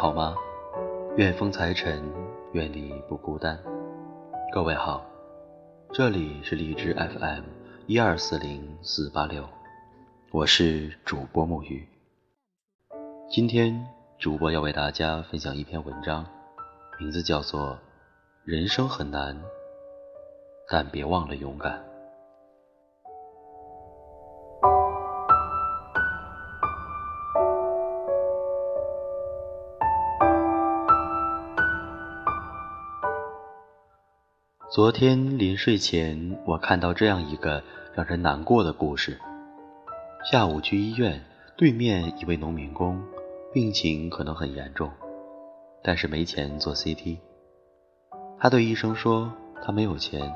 好吗？愿风财神，愿你不孤单。各位好，这里是荔枝 FM 一二四零四八六，我是主播木鱼。今天主播要为大家分享一篇文章，名字叫做《人生很难，但别忘了勇敢》。昨天临睡前，我看到这样一个让人难过的故事。下午去医院，对面一位农民工，病情可能很严重，但是没钱做 CT。他对医生说，他没有钱，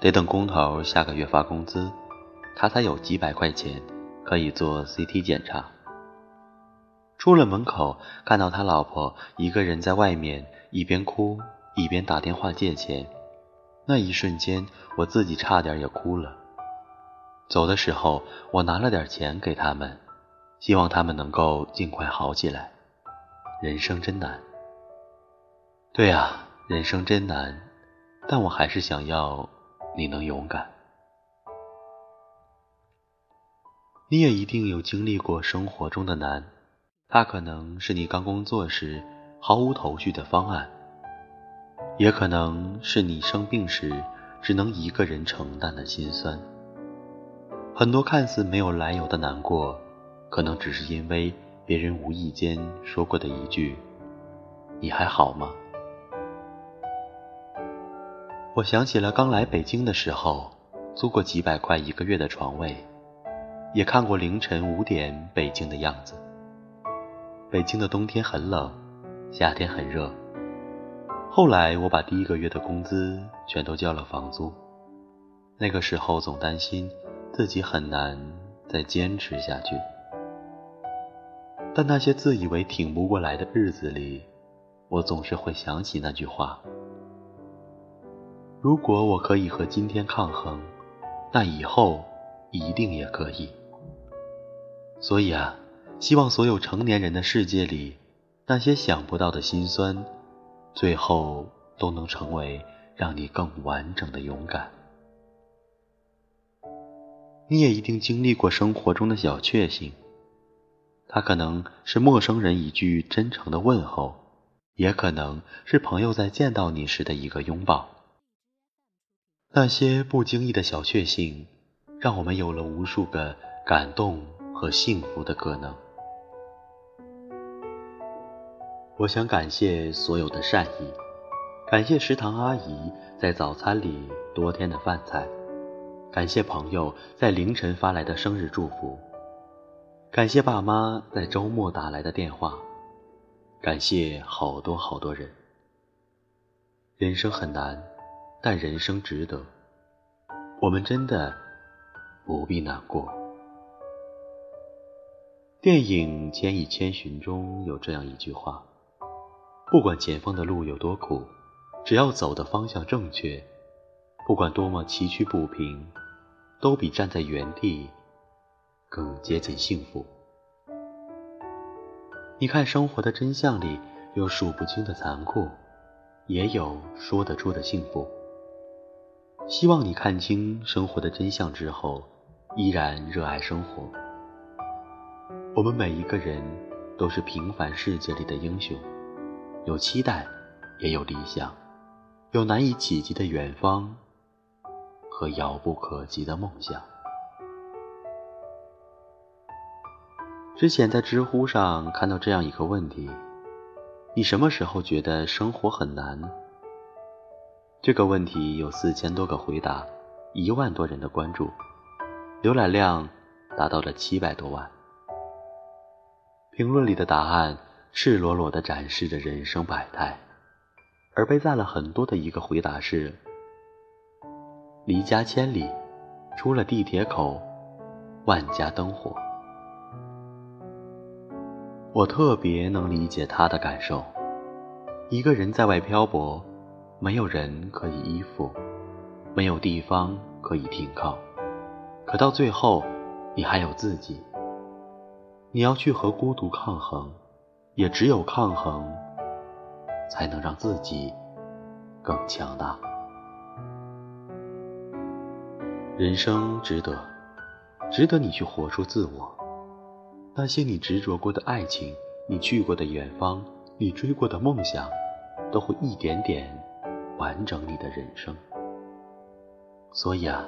得等工头下个月发工资，他才有几百块钱可以做 CT 检查。出了门口，看到他老婆一个人在外面，一边哭一边打电话借钱。那一瞬间，我自己差点也哭了。走的时候，我拿了点钱给他们，希望他们能够尽快好起来。人生真难。对啊，人生真难，但我还是想要你能勇敢。你也一定有经历过生活中的难，它可能是你刚工作时毫无头绪的方案。也可能是你生病时只能一个人承担的心酸。很多看似没有来由的难过，可能只是因为别人无意间说过的一句“你还好吗？”我想起了刚来北京的时候，租过几百块一个月的床位，也看过凌晨五点北京的样子。北京的冬天很冷，夏天很热。后来我把第一个月的工资全都交了房租，那个时候总担心自己很难再坚持下去。但那些自以为挺不过来的日子里，我总是会想起那句话：如果我可以和今天抗衡，那以后一定也可以。所以啊，希望所有成年人的世界里，那些想不到的心酸。最后都能成为让你更完整的勇敢。你也一定经历过生活中的小确幸，它可能是陌生人一句真诚的问候，也可能是朋友在见到你时的一个拥抱。那些不经意的小确幸，让我们有了无数个感动和幸福的可能。我想感谢所有的善意，感谢食堂阿姨在早餐里多添的饭菜，感谢朋友在凌晨发来的生日祝福，感谢爸妈在周末打来的电话，感谢好多好多人。人生很难，但人生值得。我们真的不必难过。电影《千与千寻》中有这样一句话。不管前方的路有多苦，只要走的方向正确，不管多么崎岖不平，都比站在原地更接近幸福。你看，生活的真相里有数不清的残酷，也有说得出的幸福。希望你看清生活的真相之后，依然热爱生活。我们每一个人都是平凡世界里的英雄。有期待，也有理想，有难以企及的远方和遥不可及的梦想。之前在知乎上看到这样一个问题：你什么时候觉得生活很难？这个问题有四千多个回答，一万多人的关注，浏览量达到了七百多万。评论里的答案。赤裸裸地展示着人生百态，而被赞了很多的一个回答是：离家千里，出了地铁口，万家灯火。我特别能理解他的感受。一个人在外漂泊，没有人可以依附，没有地方可以停靠，可到最后，你还有自己。你要去和孤独抗衡。也只有抗衡，才能让自己更强大。人生值得，值得你去活出自我。那些你执着过的爱情，你去过的远方，你追过的梦想，都会一点点完整你的人生。所以啊，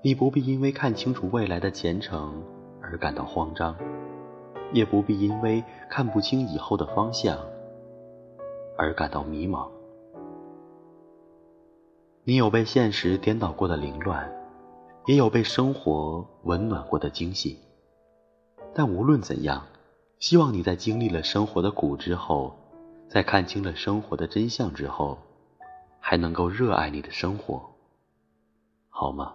你不必因为看清楚未来的前程而感到慌张，也不必因为看不清以后的方向而感到迷茫。你有被现实颠倒过的凌乱。也有被生活温暖过的惊喜，但无论怎样，希望你在经历了生活的苦之后，在看清了生活的真相之后，还能够热爱你的生活，好吗？